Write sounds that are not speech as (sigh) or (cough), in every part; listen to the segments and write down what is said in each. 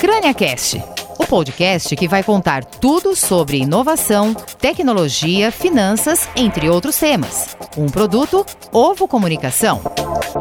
CrâniaCast, o podcast que vai contar tudo sobre inovação, tecnologia, finanças, entre outros temas. Um produto Ovo Comunicação.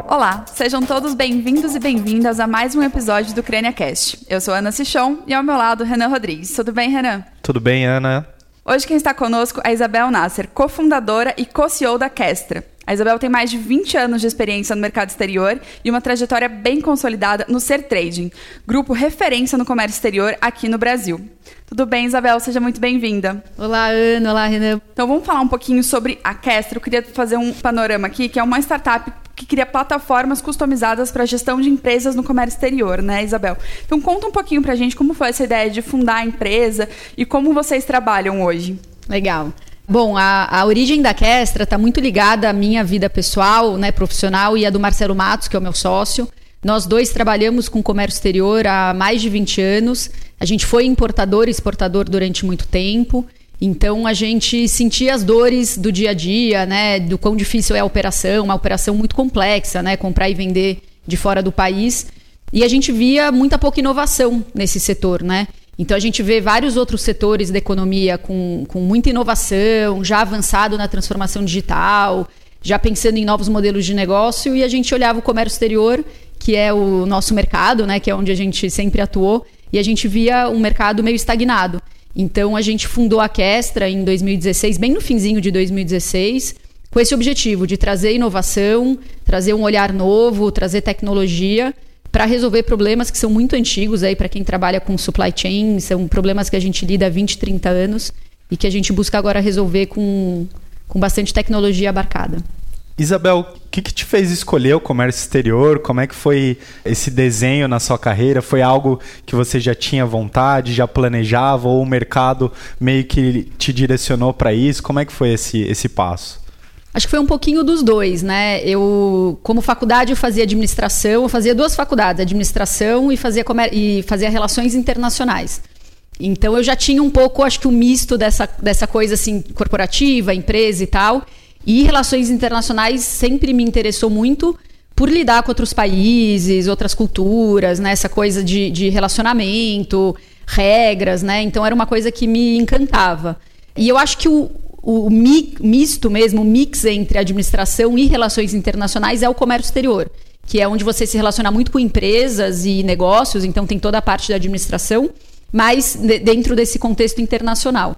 Olá, sejam todos bem-vindos e bem-vindas a mais um episódio do CrâniaCast. Eu sou Ana Sichon e ao meu lado Renan Rodrigues. Tudo bem, Renan? Tudo bem, Ana? Hoje quem está conosco é Isabel Nasser, cofundadora e co-CEO da Kestra. A Isabel tem mais de 20 anos de experiência no mercado exterior e uma trajetória bem consolidada no Ser Trading, grupo referência no comércio exterior aqui no Brasil. Tudo bem, Isabel? Seja muito bem-vinda. Olá, Ana. Olá, Renan. Então vamos falar um pouquinho sobre a Kestra. Eu queria fazer um panorama aqui, que é uma startup que cria plataformas customizadas para a gestão de empresas no comércio exterior, né, Isabel? Então conta um pouquinho para a gente como foi essa ideia de fundar a empresa e como vocês trabalham hoje. Legal. Bom, a, a origem da Kestra está muito ligada à minha vida pessoal, né, profissional e a do Marcelo Matos, que é o meu sócio. Nós dois trabalhamos com comércio exterior há mais de 20 anos. A gente foi importador e exportador durante muito tempo. Então a gente sentia as dores do dia a dia, né? Do quão difícil é a operação, uma operação muito complexa, né? Comprar e vender de fora do país. E a gente via muita pouca inovação nesse setor, né? Então a gente vê vários outros setores da economia com, com muita inovação, já avançado na transformação digital, já pensando em novos modelos de negócio, e a gente olhava o comércio exterior, que é o nosso mercado, né? Que é onde a gente sempre atuou, e a gente via um mercado meio estagnado. Então a gente fundou a Questra em 2016, bem no finzinho de 2016, com esse objetivo de trazer inovação, trazer um olhar novo, trazer tecnologia para resolver problemas que são muito antigos aí para quem trabalha com supply chain, são problemas que a gente lida há 20, 30 anos e que a gente busca agora resolver com, com bastante tecnologia abarcada. Isabel, o que, que, te fez escolher o comércio exterior? Como é que foi esse desenho na sua carreira? Foi algo que você já tinha vontade, já planejava, ou o mercado meio que te direcionou para isso? Como é que foi esse, esse passo? Acho que foi um pouquinho dos dois, né? Eu, como faculdade, eu fazia administração, eu fazia duas faculdades, administração e fazia, e fazia relações internacionais. Então eu já tinha um pouco, acho que um misto dessa, dessa coisa assim, corporativa, empresa e tal. E relações internacionais sempre me interessou muito por lidar com outros países, outras culturas, né? Essa coisa de, de relacionamento, regras, né? Então era uma coisa que me encantava. E eu acho que o, o misto mesmo, o mix entre administração e relações internacionais é o comércio exterior, que é onde você se relaciona muito com empresas e negócios, então tem toda a parte da administração, mas dentro desse contexto internacional.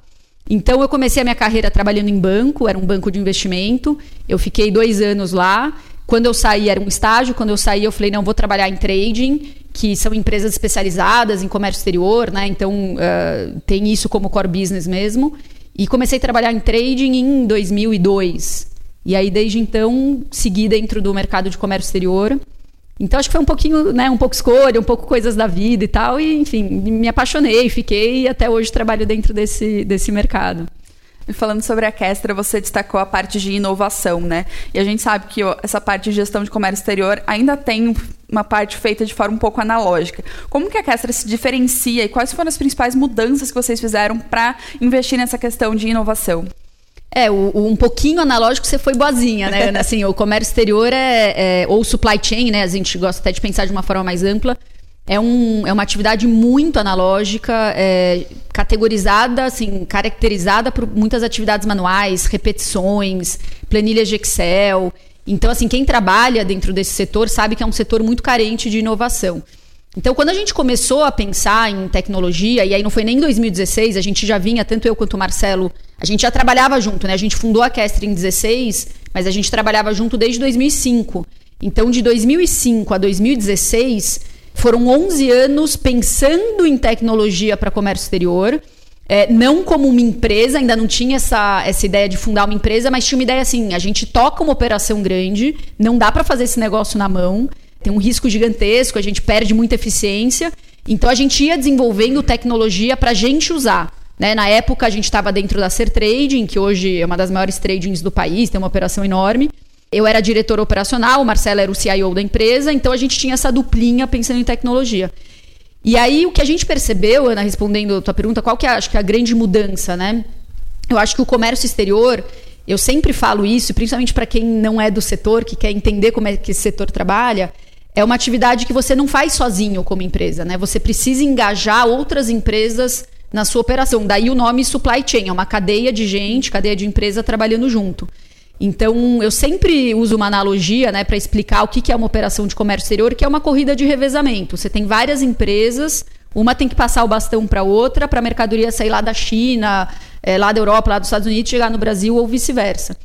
Então eu comecei a minha carreira trabalhando em banco, era um banco de investimento. Eu fiquei dois anos lá. Quando eu saí era um estágio. Quando eu saí eu falei não vou trabalhar em trading, que são empresas especializadas em comércio exterior, né? Então uh, tem isso como core business mesmo. E comecei a trabalhar em trading em 2002. E aí desde então segui dentro do mercado de comércio exterior. Então acho que foi um pouquinho, né, um pouco escolha, um pouco coisas da vida e tal, e enfim, me apaixonei, fiquei e até hoje trabalho dentro desse, desse mercado. Falando sobre a Kestra, você destacou a parte de inovação, né? E a gente sabe que essa parte de gestão de comércio exterior ainda tem uma parte feita de forma um pouco analógica. Como que a Kestra se diferencia e quais foram as principais mudanças que vocês fizeram para investir nessa questão de inovação? É, o, o, um pouquinho analógico você foi boazinha, né? (laughs) assim, o comércio exterior é, é, ou supply chain, né? A gente gosta até de pensar de uma forma mais ampla. É, um, é uma atividade muito analógica, é, categorizada, assim, caracterizada por muitas atividades manuais, repetições, planilhas de Excel. Então, assim, quem trabalha dentro desse setor sabe que é um setor muito carente de inovação. Então, quando a gente começou a pensar em tecnologia, e aí não foi nem em 2016, a gente já vinha, tanto eu quanto o Marcelo, a gente já trabalhava junto, né? A gente fundou a Kestra em 16, mas a gente trabalhava junto desde 2005. Então, de 2005 a 2016, foram 11 anos pensando em tecnologia para comércio exterior. É, não como uma empresa, ainda não tinha essa, essa ideia de fundar uma empresa, mas tinha uma ideia assim: a gente toca uma operação grande, não dá para fazer esse negócio na mão tem um risco gigantesco, a gente perde muita eficiência. Então a gente ia desenvolvendo tecnologia para a gente usar. Né? Na época a gente estava dentro da Ser Trading, que hoje é uma das maiores tradings do país, tem uma operação enorme. Eu era diretor operacional, o Marcelo era o CIO da empresa, então a gente tinha essa duplinha pensando em tecnologia. E aí o que a gente percebeu, Ana, respondendo a tua pergunta, qual que é acho que é a grande mudança, né? Eu acho que o comércio exterior, eu sempre falo isso, principalmente para quem não é do setor, que quer entender como é que esse setor trabalha, é uma atividade que você não faz sozinho como empresa, né? Você precisa engajar outras empresas na sua operação. Daí o nome supply chain, é uma cadeia de gente, cadeia de empresa trabalhando junto. Então, eu sempre uso uma analogia né, para explicar o que é uma operação de comércio exterior, que é uma corrida de revezamento. Você tem várias empresas, uma tem que passar o bastão para outra, para a mercadoria sair lá da China, é, lá da Europa, lá dos Estados Unidos, chegar no Brasil ou vice-versa.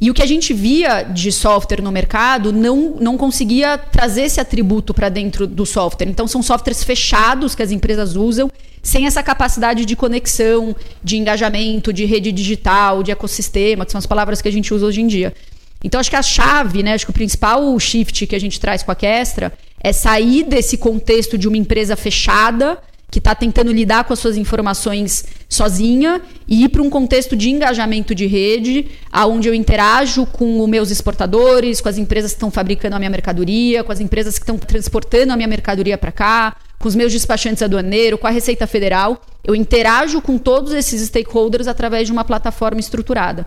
E o que a gente via de software no mercado não, não conseguia trazer esse atributo para dentro do software. Então, são softwares fechados que as empresas usam, sem essa capacidade de conexão, de engajamento, de rede digital, de ecossistema, que são as palavras que a gente usa hoje em dia. Então, acho que a chave, né, acho que o principal shift que a gente traz com a Kestra é sair desse contexto de uma empresa fechada que está tentando lidar com as suas informações sozinha e ir para um contexto de engajamento de rede, aonde eu interajo com os meus exportadores, com as empresas que estão fabricando a minha mercadoria, com as empresas que estão transportando a minha mercadoria para cá, com os meus despachantes aduaneiros, com a Receita Federal. Eu interajo com todos esses stakeholders através de uma plataforma estruturada.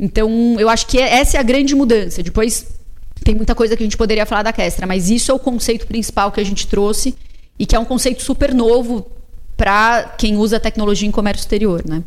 Então, eu acho que essa é a grande mudança. Depois tem muita coisa que a gente poderia falar da Kestra, mas isso é o conceito principal que a gente trouxe e que é um conceito super novo para quem usa tecnologia em comércio exterior, né?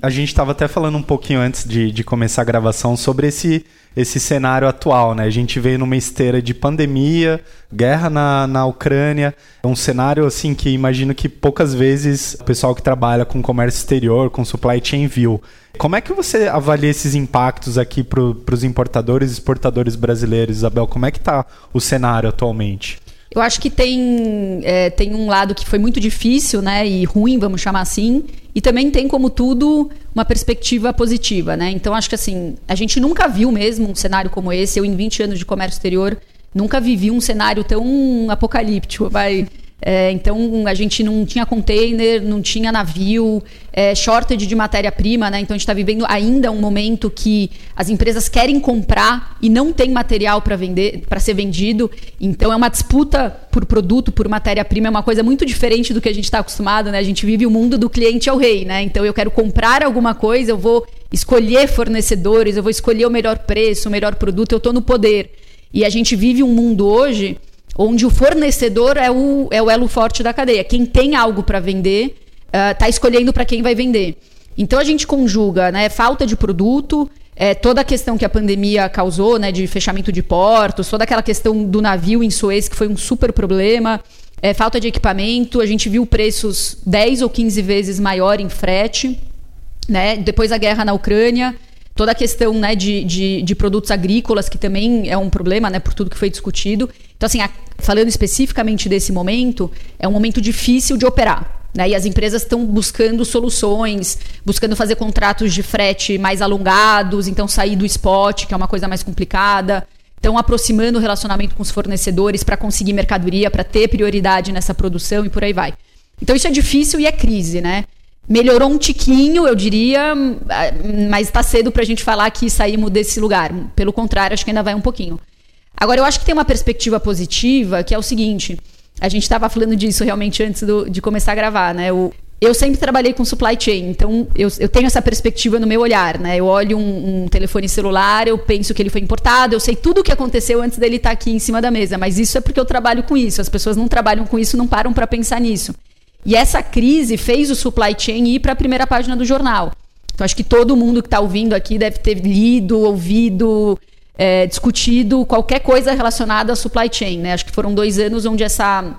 A gente estava até falando um pouquinho antes de, de começar a gravação sobre esse, esse cenário atual, né? A gente veio numa esteira de pandemia, guerra na, na Ucrânia, um cenário assim que imagino que poucas vezes o pessoal que trabalha com comércio exterior, com supply chain viu. Como é que você avalia esses impactos aqui para os importadores e exportadores brasileiros, Isabel? Como é que está o cenário atualmente? Eu acho que tem, é, tem um lado que foi muito difícil, né? E ruim, vamos chamar assim. E também tem, como tudo, uma perspectiva positiva, né? Então, acho que assim, a gente nunca viu mesmo um cenário como esse. Eu, em 20 anos de comércio exterior, nunca vivi um cenário tão apocalíptico, vai. É, então a gente não tinha container, não tinha navio, é, shortage de matéria-prima, né? Então a gente está vivendo ainda um momento que as empresas querem comprar e não tem material para vender, para ser vendido. Então é uma disputa por produto, por matéria-prima, é uma coisa muito diferente do que a gente está acostumado, né? A gente vive o mundo do cliente ao rei, né? Então eu quero comprar alguma coisa, eu vou escolher fornecedores, eu vou escolher o melhor preço, o melhor produto, eu estou no poder. E a gente vive um mundo hoje onde o fornecedor é o, é o elo forte da cadeia. Quem tem algo para vender está uh, escolhendo para quem vai vender. Então a gente conjuga né, falta de produto, é, toda a questão que a pandemia causou, né, de fechamento de portos, toda aquela questão do navio em Suez, que foi um super problema, é, falta de equipamento, a gente viu preços 10 ou 15 vezes maior em frete, né, depois a guerra na Ucrânia, toda a questão né, de, de, de, produtos agrícolas, que também é um problema, né, por tudo que foi discutido. Então, assim, a, falando especificamente desse momento, é um momento difícil de operar. Né? E as empresas estão buscando soluções, buscando fazer contratos de frete mais alongados, então sair do spot, que é uma coisa mais complicada. Estão aproximando o relacionamento com os fornecedores para conseguir mercadoria, para ter prioridade nessa produção e por aí vai. Então isso é difícil e é crise, né? melhorou um tiquinho, eu diria, mas está cedo para a gente falar que saímos desse lugar. Pelo contrário, acho que ainda vai um pouquinho. Agora, eu acho que tem uma perspectiva positiva, que é o seguinte: a gente estava falando disso realmente antes do, de começar a gravar, né? O, eu sempre trabalhei com supply chain, então eu, eu, tenho essa perspectiva no meu olhar, né? Eu olho um, um, telefone celular, eu penso que ele foi importado, eu sei tudo o que aconteceu antes dele estar tá aqui em cima da mesa, mas isso é porque eu trabalho com isso. As pessoas não trabalham com isso, não param para pensar nisso. E essa crise fez o supply chain ir para a primeira página do jornal. Então, acho que todo mundo que está ouvindo aqui deve ter lido, ouvido, é, discutido qualquer coisa relacionada à supply chain. Né? Acho que foram dois anos onde essa,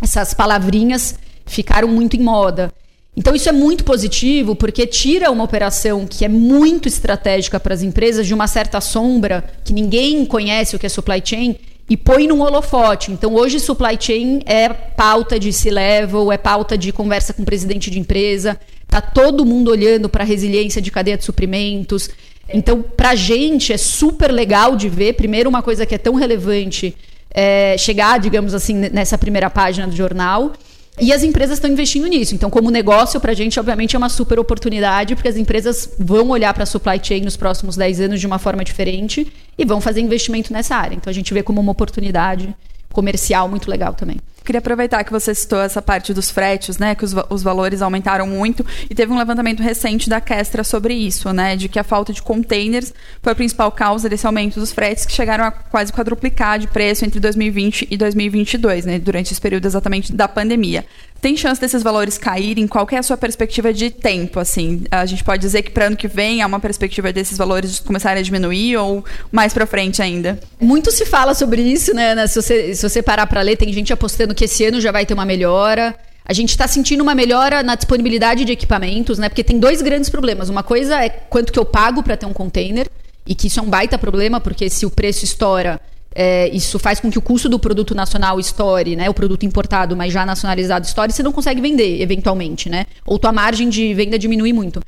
essas palavrinhas ficaram muito em moda. Então, isso é muito positivo, porque tira uma operação que é muito estratégica para as empresas de uma certa sombra, que ninguém conhece o que é supply chain, e põe num holofote. Então, hoje, supply chain é pauta de C-level, é pauta de conversa com o presidente de empresa, tá todo mundo olhando para a resiliência de cadeia de suprimentos. Então, para gente é super legal de ver, primeiro, uma coisa que é tão relevante é, chegar, digamos assim, nessa primeira página do jornal. E as empresas estão investindo nisso. Então, como negócio, para a gente, obviamente, é uma super oportunidade, porque as empresas vão olhar para a supply chain nos próximos 10 anos de uma forma diferente e vão fazer investimento nessa área. Então, a gente vê como uma oportunidade comercial muito legal também. Queria aproveitar que você citou essa parte dos fretes, né? Que os, os valores aumentaram muito. E teve um levantamento recente da Kestra sobre isso, né? De que a falta de containers foi a principal causa desse aumento dos fretes, que chegaram a quase quadruplicar de preço entre 2020 e 2022, né? Durante esse período exatamente da pandemia. Tem chance desses valores caírem? Qual é a sua perspectiva de tempo? Assim, a gente pode dizer que para ano que vem há uma perspectiva desses valores começarem a diminuir ou mais para frente ainda? Muito se fala sobre isso, né? Se você, se você parar para ler, tem gente apostando que esse ano já vai ter uma melhora. A gente está sentindo uma melhora na disponibilidade de equipamentos, né? Porque tem dois grandes problemas. Uma coisa é quanto que eu pago para ter um container, e que isso é um baita problema, porque se o preço estoura, é, isso faz com que o custo do produto nacional estoure, né? O produto importado, mas já nacionalizado estoure, você não consegue vender, eventualmente, né? Ou tua margem de venda diminui muito.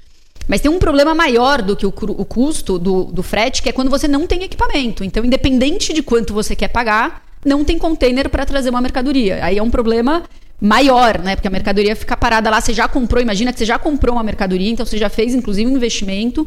Mas tem um problema maior do que o, o custo do, do frete, que é quando você não tem equipamento. Então, independente de quanto você quer pagar, não tem container para trazer uma mercadoria. Aí é um problema maior, né? Porque a mercadoria fica parada lá, você já comprou, imagina que você já comprou uma mercadoria, então você já fez inclusive um investimento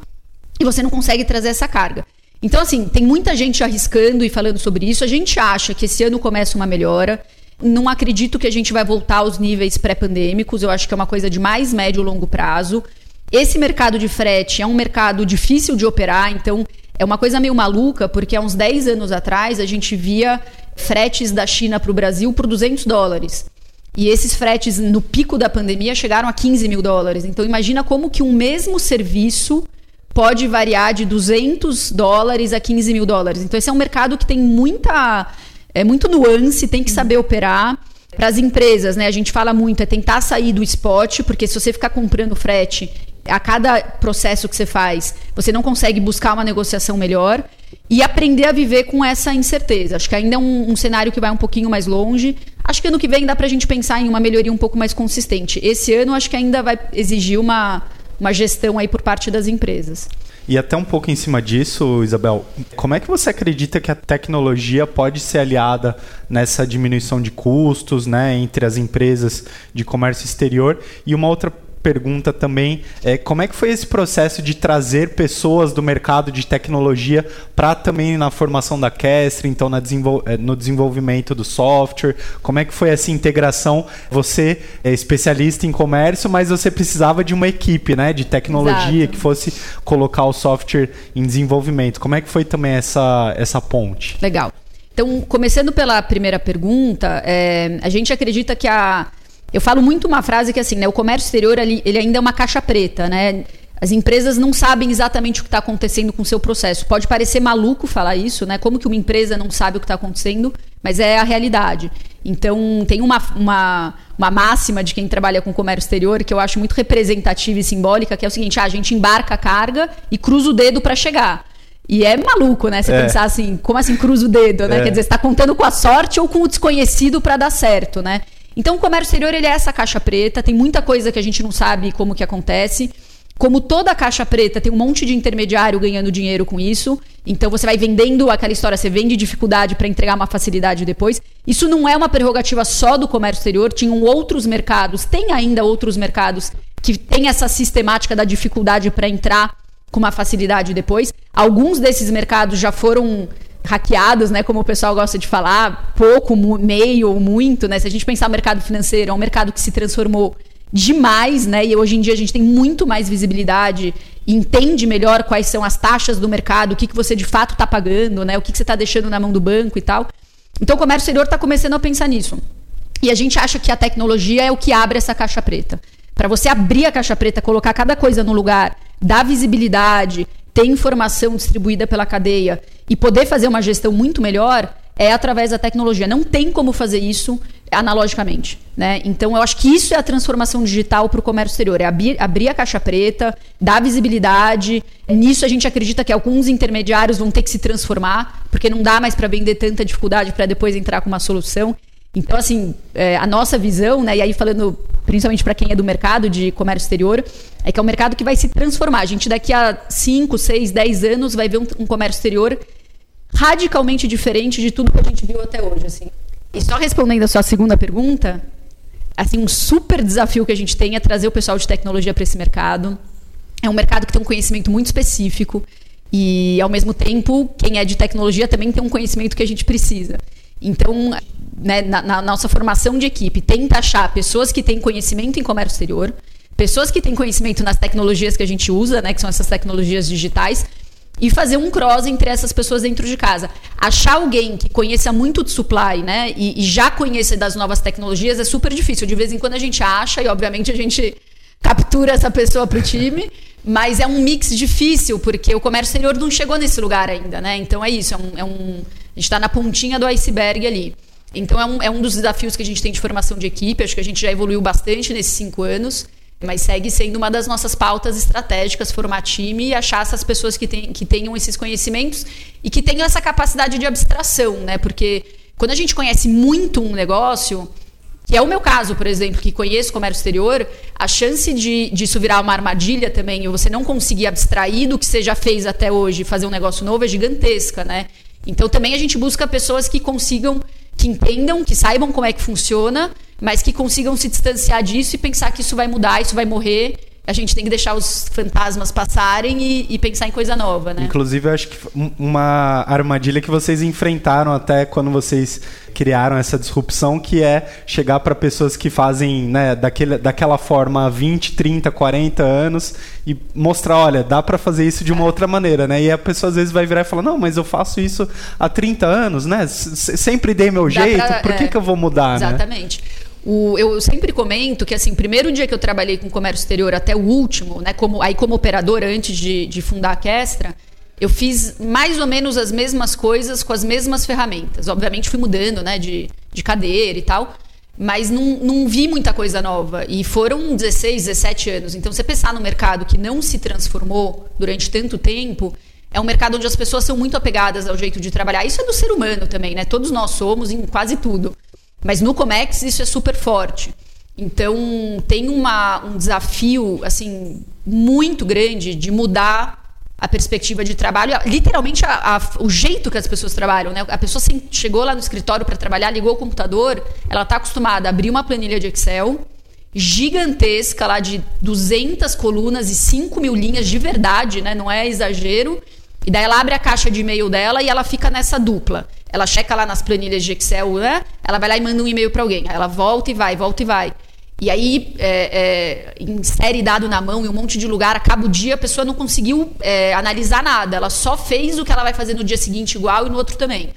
e você não consegue trazer essa carga. Então, assim, tem muita gente arriscando e falando sobre isso. A gente acha que esse ano começa uma melhora. Não acredito que a gente vai voltar aos níveis pré-pandêmicos. Eu acho que é uma coisa de mais médio e longo prazo. Esse mercado de frete é um mercado difícil de operar, então é uma coisa meio maluca, porque há uns 10 anos atrás a gente via fretes da China para o Brasil por 200 dólares. E esses fretes, no pico da pandemia, chegaram a 15 mil dólares. Então, imagina como que um mesmo serviço pode variar de 200 dólares a 15 mil dólares. Então, esse é um mercado que tem muita, é muito nuance, tem que saber operar. Para as empresas, né, a gente fala muito, é tentar sair do spot, porque se você ficar comprando frete a cada processo que você faz, você não consegue buscar uma negociação melhor e aprender a viver com essa incerteza. Acho que ainda é um, um cenário que vai um pouquinho mais longe. Acho que ano que vem dá para a gente pensar em uma melhoria um pouco mais consistente. Esse ano, acho que ainda vai exigir uma, uma gestão aí por parte das empresas. E até um pouco em cima disso, Isabel, como é que você acredita que a tecnologia pode ser aliada nessa diminuição de custos, né, entre as empresas de comércio exterior? E uma outra pergunta também é como é que foi esse processo de trazer pessoas do mercado de tecnologia para também na formação da Kestre, então na desenvol eh, no desenvolvimento do software? Como é que foi essa integração? Você é especialista em comércio, mas você precisava de uma equipe, né, de tecnologia Exato. que fosse colocar o software em desenvolvimento. Como é que foi também essa essa ponte? Legal. Então, começando pela primeira pergunta, é, a gente acredita que a eu falo muito uma frase que assim, né, o comércio exterior ele, ele ainda é uma caixa preta, né? As empresas não sabem exatamente o que está acontecendo com o seu processo. Pode parecer maluco falar isso, né? Como que uma empresa não sabe o que está acontecendo, mas é a realidade. Então, tem uma, uma, uma máxima de quem trabalha com comércio exterior que eu acho muito representativa e simbólica, que é o seguinte: ah, a gente embarca a carga e cruza o dedo para chegar. E é maluco, né? Você é. pensar assim, como assim cruza o dedo, né? É. Quer dizer, você está contando com a sorte ou com o desconhecido para dar certo, né? Então, o comércio exterior ele é essa caixa preta, tem muita coisa que a gente não sabe como que acontece. Como toda caixa preta, tem um monte de intermediário ganhando dinheiro com isso. Então você vai vendendo aquela história, você vende dificuldade para entregar uma facilidade depois. Isso não é uma prerrogativa só do comércio exterior, tinham outros mercados, tem ainda outros mercados que têm essa sistemática da dificuldade para entrar com uma facilidade depois. Alguns desses mercados já foram hackeados, né, como o pessoal gosta de falar, pouco, meio ou muito, né? Se a gente pensar no mercado financeiro, é um mercado que se transformou demais, né? E hoje em dia a gente tem muito mais visibilidade, entende melhor quais são as taxas do mercado, o que, que você de fato está pagando, né? O que, que você está deixando na mão do banco e tal. Então o comércio exterior está começando a pensar nisso. E a gente acha que a tecnologia é o que abre essa caixa preta. Para você abrir a caixa preta, colocar cada coisa no lugar, dar visibilidade, ter informação distribuída pela cadeia e poder fazer uma gestão muito melhor é através da tecnologia. Não tem como fazer isso analogicamente. Né? Então, eu acho que isso é a transformação digital para o comércio exterior. É abrir, abrir, a caixa preta, dar visibilidade. Nisso, a gente acredita que alguns intermediários vão ter que se transformar, porque não dá mais para vender tanta dificuldade para depois entrar com uma solução. Então, assim, é, a nossa visão, né, e aí falando principalmente para quem é do mercado de comércio exterior, é que é um mercado que vai se transformar. A gente daqui a 5, 6, 10 anos vai ver um, um comércio exterior radicalmente diferente de tudo que a gente viu até hoje. Assim. E só respondendo a sua segunda pergunta, assim, um super desafio que a gente tem é trazer o pessoal de tecnologia para esse mercado. É um mercado que tem um conhecimento muito específico e, ao mesmo tempo, quem é de tecnologia também tem um conhecimento que a gente precisa. Então, né, na, na nossa formação de equipe, tenta achar pessoas que têm conhecimento em comércio exterior, pessoas que têm conhecimento nas tecnologias que a gente usa, né, que são essas tecnologias digitais, e fazer um cross entre essas pessoas dentro de casa. Achar alguém que conheça muito de supply, né, e, e já conheça das novas tecnologias é super difícil. De vez em quando a gente acha e obviamente a gente captura essa pessoa para o time, (laughs) mas é um mix difícil porque o comércio exterior não chegou nesse lugar ainda, né? Então é isso, é um, é um a gente está na pontinha do iceberg ali. Então é um, é um dos desafios que a gente tem de formação de equipe. Acho que a gente já evoluiu bastante nesses cinco anos. Mas segue sendo uma das nossas pautas estratégicas formar time e achar essas pessoas que, tem, que tenham esses conhecimentos e que tenham essa capacidade de abstração, né? Porque quando a gente conhece muito um negócio, que é o meu caso, por exemplo, que conheço comércio exterior, a chance de, isso virar uma armadilha também, e você não conseguir abstrair do que você já fez até hoje fazer um negócio novo é gigantesca, né? Então também a gente busca pessoas que consigam, que entendam, que saibam como é que funciona mas que consigam se distanciar disso e pensar que isso vai mudar, isso vai morrer. A gente tem que deixar os fantasmas passarem e, e pensar em coisa nova, né? Inclusive, eu acho que uma armadilha que vocês enfrentaram até quando vocês criaram essa disrupção, que é chegar para pessoas que fazem né, daquele, daquela forma há 20, 30, 40 anos e mostrar, olha, dá para fazer isso de uma outra maneira, né? E a pessoa às vezes vai virar e falar, não, mas eu faço isso há 30 anos, né? sempre dei meu dá jeito, pra, por que, é, que eu vou mudar, né? Exatamente. Né? O, eu sempre comento que, assim, primeiro dia que eu trabalhei com comércio exterior até o último, né, como, aí como operador antes de, de fundar a Questra, eu fiz mais ou menos as mesmas coisas com as mesmas ferramentas. Obviamente fui mudando, né, de, de cadeira e tal, mas não, não vi muita coisa nova. E foram 16, 17 anos. Então, você pensar no mercado que não se transformou durante tanto tempo, é um mercado onde as pessoas são muito apegadas ao jeito de trabalhar. Isso é do ser humano também, né? Todos nós somos em quase tudo. Mas no Comex isso é super forte. Então tem uma, um desafio assim muito grande de mudar a perspectiva de trabalho, literalmente a, a, o jeito que as pessoas trabalham. Né? A pessoa chegou lá no escritório para trabalhar, ligou o computador, ela está acostumada a abrir uma planilha de Excel gigantesca lá de 200 colunas e 5 mil linhas de verdade, né? não é exagero. E daí ela abre a caixa de e-mail dela e ela fica nessa dupla. Ela checa lá nas planilhas de Excel, né? Ela vai lá e manda um e-mail para alguém. Ela volta e vai, volta e vai. E aí, é, é, insere dado na mão em um monte de lugar, acaba o dia, a pessoa não conseguiu é, analisar nada. Ela só fez o que ela vai fazer no dia seguinte igual e no outro também.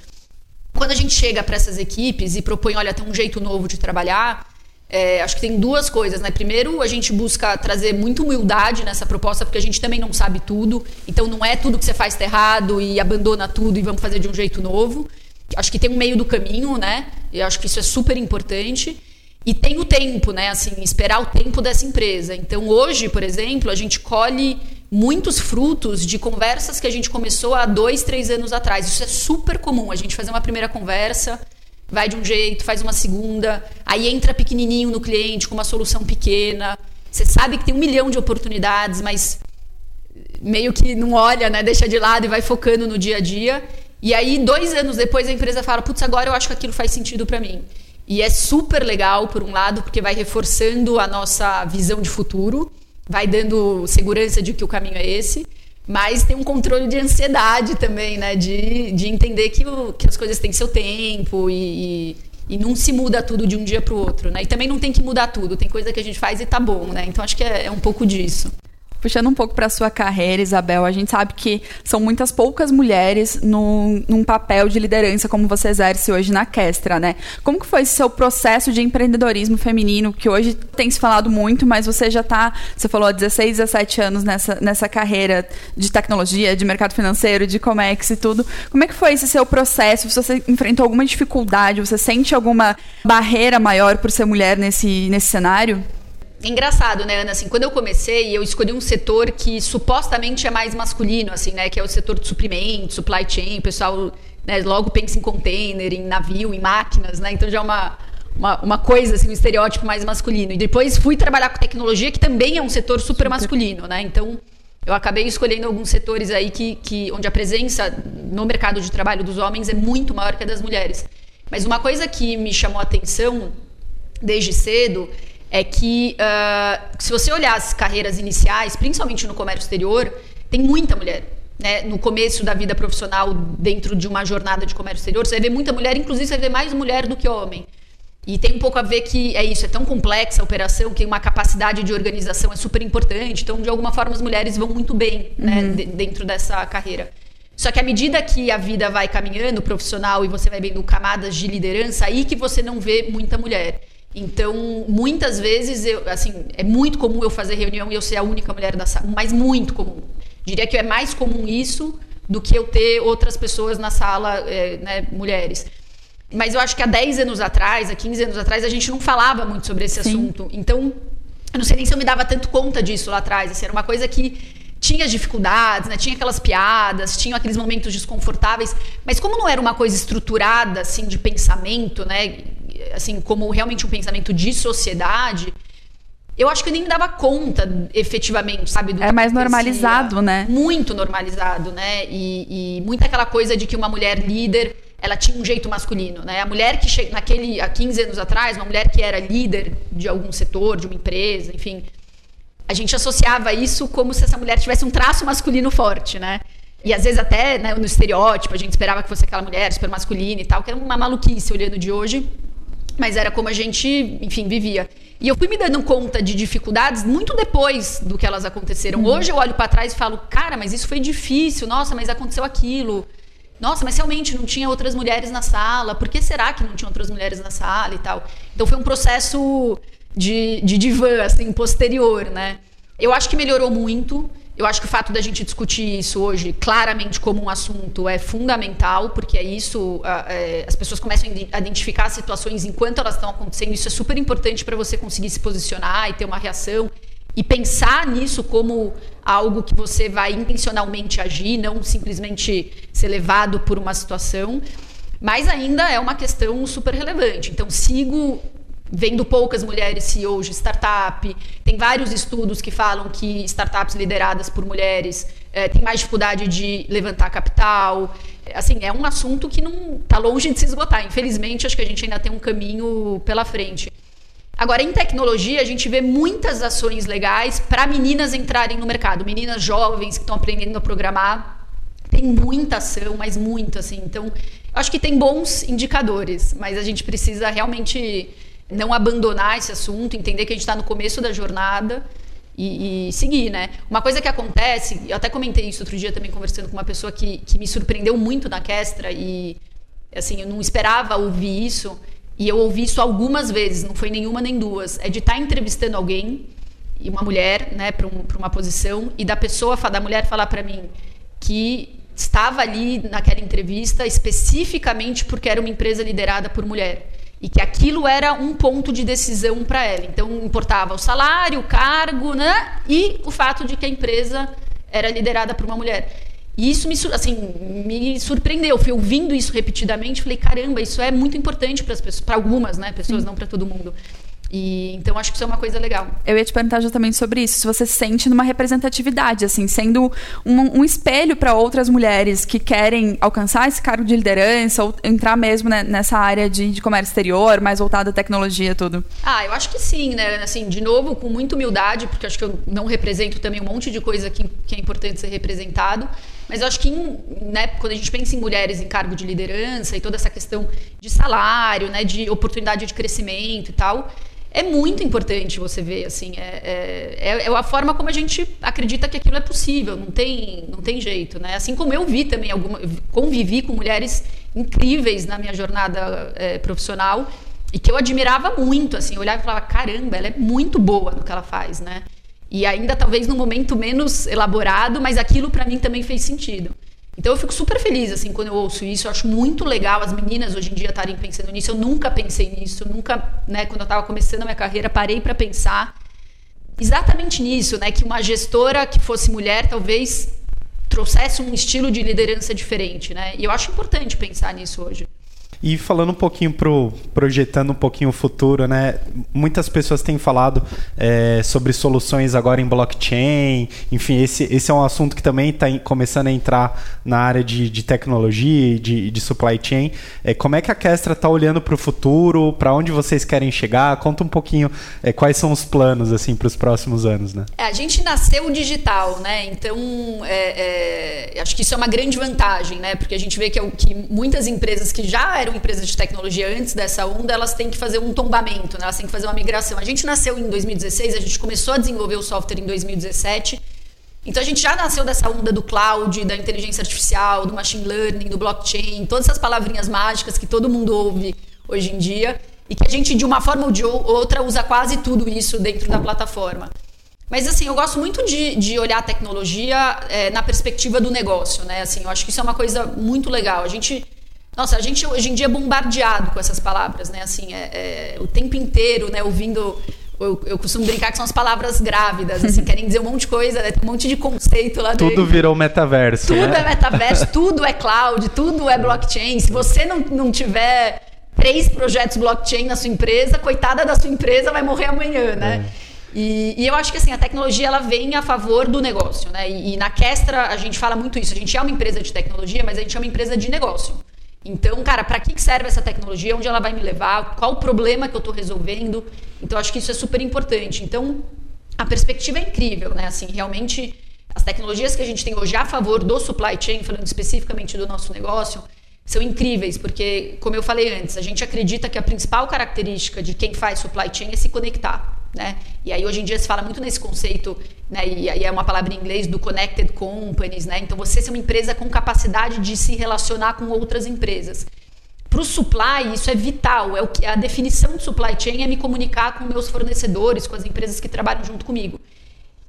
Quando a gente chega para essas equipes e propõe, olha, tem um jeito novo de trabalhar, é, acho que tem duas coisas, né? Primeiro, a gente busca trazer muita humildade nessa proposta, porque a gente também não sabe tudo. Então, não é tudo que você faz tá errado e abandona tudo e vamos fazer de um jeito novo. Acho que tem um meio do caminho, né? E acho que isso é super importante. E tem o tempo, né? Assim, esperar o tempo dessa empresa. Então, hoje, por exemplo, a gente colhe muitos frutos de conversas que a gente começou há dois, três anos atrás. Isso é super comum. A gente fazer uma primeira conversa vai de um jeito, faz uma segunda, aí entra pequenininho no cliente com uma solução pequena. Você sabe que tem um milhão de oportunidades, mas meio que não olha, né? Deixa de lado e vai focando no dia a dia. E aí, dois anos depois, a empresa fala: Putz, agora eu acho que aquilo faz sentido para mim. E é super legal, por um lado, porque vai reforçando a nossa visão de futuro, vai dando segurança de que o caminho é esse. Mas tem um controle de ansiedade também, né? De, de entender que, o, que as coisas têm seu tempo e, e, e não se muda tudo de um dia para o outro, né? E também não tem que mudar tudo, tem coisa que a gente faz e tá bom, né? Então acho que é, é um pouco disso. Puxando um pouco para sua carreira, Isabel, a gente sabe que são muitas poucas mulheres no, num papel de liderança como você exerce hoje na Kestra, né? Como que foi esse seu processo de empreendedorismo feminino, que hoje tem se falado muito, mas você já está, você falou, há 16, 17 anos nessa, nessa carreira de tecnologia, de mercado financeiro, de Comex e tudo. Como é que foi esse seu processo? Você enfrentou alguma dificuldade? Você sente alguma barreira maior por ser mulher nesse, nesse cenário? Engraçado, né, Ana? Assim, quando eu comecei, eu escolhi um setor que supostamente é mais masculino, assim, né? Que é o setor de suprimentos, supply chain. O pessoal né, logo pensa em container, em navio, em máquinas, né? Então já é uma, uma, uma, coisa, assim, um estereótipo mais masculino. E depois fui trabalhar com tecnologia, que também é um setor super, super. masculino, né? Então eu acabei escolhendo alguns setores aí que, que, onde a presença no mercado de trabalho dos homens é muito maior que a das mulheres. Mas uma coisa que me chamou a atenção desde cedo é que uh, se você olhar as carreiras iniciais, principalmente no comércio exterior, tem muita mulher. né, no começo da vida profissional dentro de uma jornada de comércio exterior, você vai ver muita mulher, inclusive você vai ver mais mulher do que homem. E tem um pouco a ver que é isso, é tão complexa a operação que uma capacidade de organização é super importante. Então, de alguma forma, as mulheres vão muito bem né, uhum. dentro dessa carreira. Só que à medida que a vida vai caminhando profissional e você vai vendo camadas de liderança, aí que você não vê muita mulher. Então, muitas vezes, eu, assim, é muito comum eu fazer reunião e eu ser a única mulher da sala, mas muito comum. Diria que é mais comum isso do que eu ter outras pessoas na sala, é, né, mulheres. Mas eu acho que há 10 anos atrás, há 15 anos atrás, a gente não falava muito sobre esse Sim. assunto. Então, eu não sei nem se eu me dava tanto conta disso lá atrás. Assim, era uma coisa que tinha as dificuldades, né? tinha aquelas piadas, tinha aqueles momentos desconfortáveis. Mas como não era uma coisa estruturada, assim, de pensamento, né? Assim, como realmente um pensamento de sociedade eu acho que eu nem me dava conta, efetivamente, sabe? Do é mais normalizado, né? Muito normalizado, né? E, e muita aquela coisa de que uma mulher líder, ela tinha um jeito masculino, né? A mulher que chega naquele há 15 anos atrás, uma mulher que era líder de algum setor, de uma empresa, enfim, a gente associava isso como se essa mulher tivesse um traço masculino forte, né? E às vezes até né, no estereótipo, a gente esperava que fosse aquela mulher super masculina e tal, que era uma maluquice olhando de hoje, mas era como a gente, enfim, vivia. E eu fui me dando conta de dificuldades muito depois do que elas aconteceram. Uhum. Hoje eu olho para trás e falo, cara, mas isso foi difícil. Nossa, mas aconteceu aquilo. Nossa, mas realmente não tinha outras mulheres na sala. Por que será que não tinha outras mulheres na sala e tal? Então foi um processo de, de divã, assim, posterior, né? Eu acho que melhorou muito. Eu acho que o fato da gente discutir isso hoje claramente como um assunto é fundamental, porque é isso, é, as pessoas começam a identificar situações enquanto elas estão acontecendo. Isso é super importante para você conseguir se posicionar e ter uma reação e pensar nisso como algo que você vai intencionalmente agir, não simplesmente ser levado por uma situação. Mas ainda é uma questão super relevante. Então, sigo vendo poucas mulheres CEOs de startup. Tem vários estudos que falam que startups lideradas por mulheres é, têm mais dificuldade de levantar capital. Assim, é um assunto que não está longe de se esgotar. Infelizmente, acho que a gente ainda tem um caminho pela frente. Agora, em tecnologia, a gente vê muitas ações legais para meninas entrarem no mercado. Meninas jovens que estão aprendendo a programar. Tem muita ação, mas muita, assim. Então, acho que tem bons indicadores, mas a gente precisa realmente não abandonar esse assunto, entender que a gente está no começo da jornada e, e, seguir, né? Uma coisa que acontece, eu até comentei isso outro dia também conversando com uma pessoa que, que me surpreendeu muito na Kestra e assim eu não esperava ouvir isso e eu ouvi isso algumas vezes, não foi nenhuma nem duas, é de estar tá entrevistando alguém e uma mulher, né, para um, uma posição e da pessoa, da mulher falar para mim que estava ali naquela entrevista especificamente porque era uma empresa liderada por mulher e que aquilo era um ponto de decisão para ela. Então importava o salário, o cargo, né? E o fato de que a empresa era liderada por uma mulher. E isso me, assim, me surpreendeu. Eu fui ouvindo isso repetidamente, falei, caramba, isso é muito importante para as pessoas, para algumas, né, pessoas, Sim. não para todo mundo. E, então acho que isso é uma coisa legal. Eu ia te perguntar justamente sobre isso, se você se sente numa representatividade, assim, sendo um, um espelho para outras mulheres que querem alcançar esse cargo de liderança ou entrar mesmo né, nessa área de, de comércio exterior, mais voltada à tecnologia, tudo. Ah, eu acho que sim, né? Assim, de novo, com muita humildade, porque acho que eu não represento também um monte de coisa que, que é importante ser representado. Mas eu acho que né, quando a gente pensa em mulheres em cargo de liderança e toda essa questão de salário, né, de oportunidade de crescimento e tal, é muito importante você ver, assim, é, é, é, a forma como a gente acredita que aquilo é possível, não tem, não tem jeito, né? Assim como eu vi também, alguma, convivi com mulheres incríveis na minha jornada é, profissional e que eu admirava muito, assim, eu olhava e falava, caramba, ela é muito boa no que ela faz, né? E ainda talvez num momento menos elaborado, mas aquilo para mim também fez sentido. Então eu fico super feliz assim quando eu ouço isso. Eu acho muito legal as meninas hoje em dia estarem pensando nisso. Eu nunca pensei nisso, nunca, né, quando eu estava começando a minha carreira, parei para pensar exatamente nisso, né, que uma gestora que fosse mulher talvez trouxesse um estilo de liderança diferente, né? E eu acho importante pensar nisso hoje. E falando um pouquinho pro projetando um pouquinho o futuro, né? Muitas pessoas têm falado é, sobre soluções agora em blockchain. Enfim, esse, esse é um assunto que também está começando a entrar na área de, de tecnologia de, de supply chain. É, como é que a Kestra está olhando para o futuro? Para onde vocês querem chegar? Conta um pouquinho é, quais são os planos assim para os próximos anos, né? É, a gente nasceu digital, né? Então, é, é, acho que isso é uma grande vantagem, né? Porque a gente vê que, que muitas empresas que já eram empresas de tecnologia antes dessa onda, elas têm que fazer um tombamento, né? elas têm que fazer uma migração. A gente nasceu em 2016, a gente começou a desenvolver o software em 2017. Então a gente já nasceu dessa onda do cloud, da inteligência artificial, do machine learning, do blockchain, todas essas palavrinhas mágicas que todo mundo ouve hoje em dia e que a gente de uma forma ou de outra usa quase tudo isso dentro da plataforma. Mas assim, eu gosto muito de, de olhar a tecnologia é, na perspectiva do negócio, né? Assim, eu acho que isso é uma coisa muito legal. A gente nossa, a gente hoje em dia é bombardeado com essas palavras, né? Assim, é, é o tempo inteiro, né? Ouvindo eu, eu, costumo brincar que são as palavras grávidas, assim, (laughs) querem dizer um monte de coisa, né? tem um monte de conceito lá dentro. Tudo virou metaverso. Tudo né? é metaverso, tudo é cloud, tudo é blockchain. Se você não, não tiver três projetos blockchain na sua empresa, coitada da sua empresa, vai morrer amanhã, né? É. E, e, eu acho que assim, a tecnologia ela vem a favor do negócio, né? E, e na Kestra a gente fala muito isso. A gente é uma empresa de tecnologia, mas a gente é uma empresa de negócio. Então, cara, para que serve essa tecnologia? Onde ela vai me levar? Qual o problema que eu estou resolvendo? Então, acho que isso é super importante. Então, a perspectiva é incrível, né? Assim, realmente, as tecnologias que a gente tem hoje a favor do supply chain, falando especificamente do nosso negócio, são incríveis, porque, como eu falei antes, a gente acredita que a principal característica de quem faz supply chain é se conectar. Né? E aí hoje em dia se fala muito nesse conceito, né? E aí é uma palavra em inglês do connected companies, né? Então você ser uma empresa com capacidade de se relacionar com outras empresas. Para o supply isso é vital. É o que a definição de supply chain é me comunicar com meus fornecedores, com as empresas que trabalham junto comigo.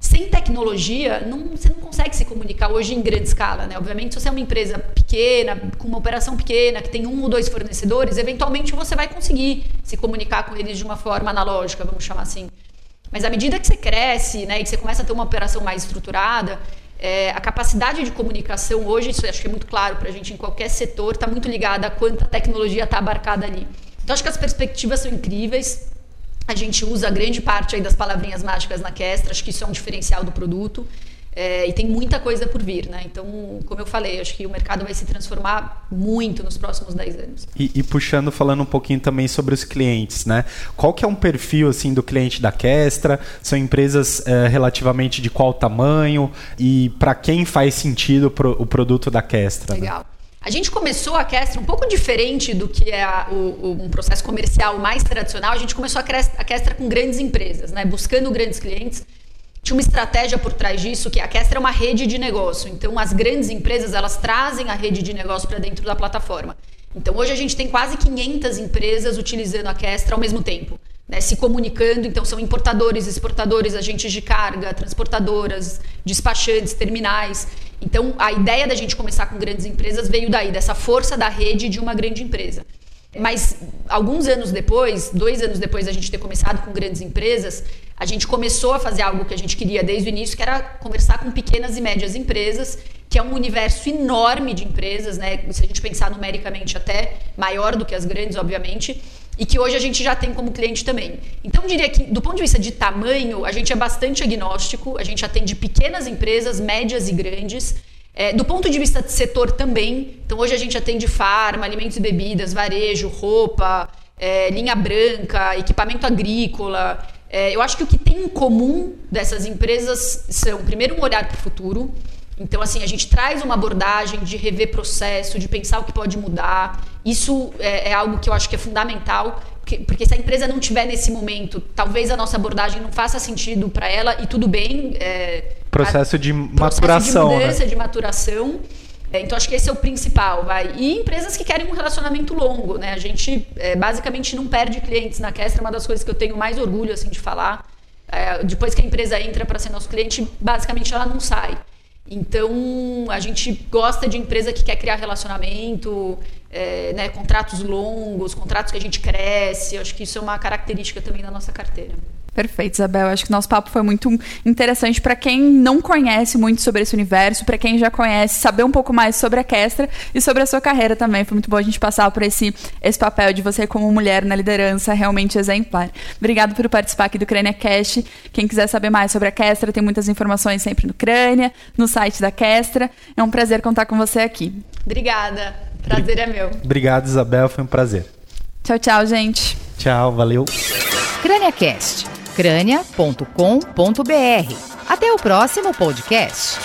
Sem tecnologia, não, você não consegue se comunicar hoje em grande escala, né? Obviamente, se você é uma empresa pequena, com uma operação pequena, que tem um ou dois fornecedores, eventualmente você vai conseguir se comunicar com eles de uma forma analógica, vamos chamar assim. Mas à medida que você cresce, né, e que você começa a ter uma operação mais estruturada, é, a capacidade de comunicação hoje, isso acho que é muito claro para a gente em qualquer setor, está muito ligada a quanta tecnologia está abarcada ali. Então acho que as perspectivas são incríveis. A gente usa grande parte aí das palavrinhas mágicas na Kestra, acho que isso é um diferencial do produto. É, e tem muita coisa por vir, né? Então, como eu falei, acho que o mercado vai se transformar muito nos próximos 10 anos. E, e, puxando, falando um pouquinho também sobre os clientes, né? Qual que é um perfil, assim, do cliente da Kestra? São empresas é, relativamente de qual tamanho? E para quem faz sentido pro, o produto da Kestra? Né? Legal. Né? A gente começou a Kestra um pouco diferente do que é a, o, um processo comercial mais tradicional. A gente começou a Kestra com grandes empresas, né? buscando grandes clientes. Tinha uma estratégia por trás disso, que a Kestra é uma rede de negócio. Então, as grandes empresas, elas trazem a rede de negócio para dentro da plataforma. Então, hoje a gente tem quase 500 empresas utilizando a Kestra ao mesmo tempo. Né, se comunicando, então são importadores, exportadores, agentes de carga, transportadoras, despachantes, terminais. Então, a ideia da gente começar com grandes empresas veio daí, dessa força da rede de uma grande empresa. Mas alguns anos depois, dois anos depois da gente ter começado com grandes empresas, a gente começou a fazer algo que a gente queria desde o início, que era conversar com pequenas e médias empresas, que é um universo enorme de empresas, né? Se a gente pensar numericamente até maior do que as grandes, obviamente, e que hoje a gente já tem como cliente também. Então, diria que, do ponto de vista de tamanho, a gente é bastante agnóstico, a gente atende pequenas empresas, médias e grandes. É, do ponto de vista de setor também, então hoje a gente atende farma, alimentos e bebidas, varejo, roupa, é, linha branca, equipamento agrícola. É, eu acho que o que tem em comum dessas empresas são, primeiro, um olhar para o futuro. Então, assim, a gente traz uma abordagem de rever processo, de pensar o que pode mudar. Isso é, é algo que eu acho que é fundamental, porque, se a empresa não tiver nesse momento, talvez a nossa abordagem não faça sentido para ela e tudo bem. É, processo de maturação. Processo de mudança, né? de maturação. É, então, acho que esse é o principal, vai. E empresas que querem um relacionamento longo, né? A gente é, basicamente não perde clientes na Kestra, é uma das coisas que eu tenho mais orgulho, assim, de falar. É, depois que a empresa entra para ser nosso cliente, basicamente ela não sai. Então, a gente gosta de empresa que quer criar relacionamento, é, né, contratos longos, contratos que a gente cresce. Acho que isso é uma característica também da nossa carteira. Perfeito, Isabel. Acho que nosso papo foi muito interessante para quem não conhece muito sobre esse universo, para quem já conhece, saber um pouco mais sobre a Kestra e sobre a sua carreira também. Foi muito bom a gente passar por esse, esse papel de você como mulher na liderança realmente exemplar. Obrigado por participar aqui do Crânia Cast. Quem quiser saber mais sobre a Kestra, tem muitas informações sempre no Crânia, no site da Kestra. É um prazer contar com você aqui. Obrigada. Prazer é meu. Obrigado, Isabel. Foi um prazer. Tchau, tchau, gente. Tchau, valeu. CrâniaCast crânia.com.br. Até o próximo podcast.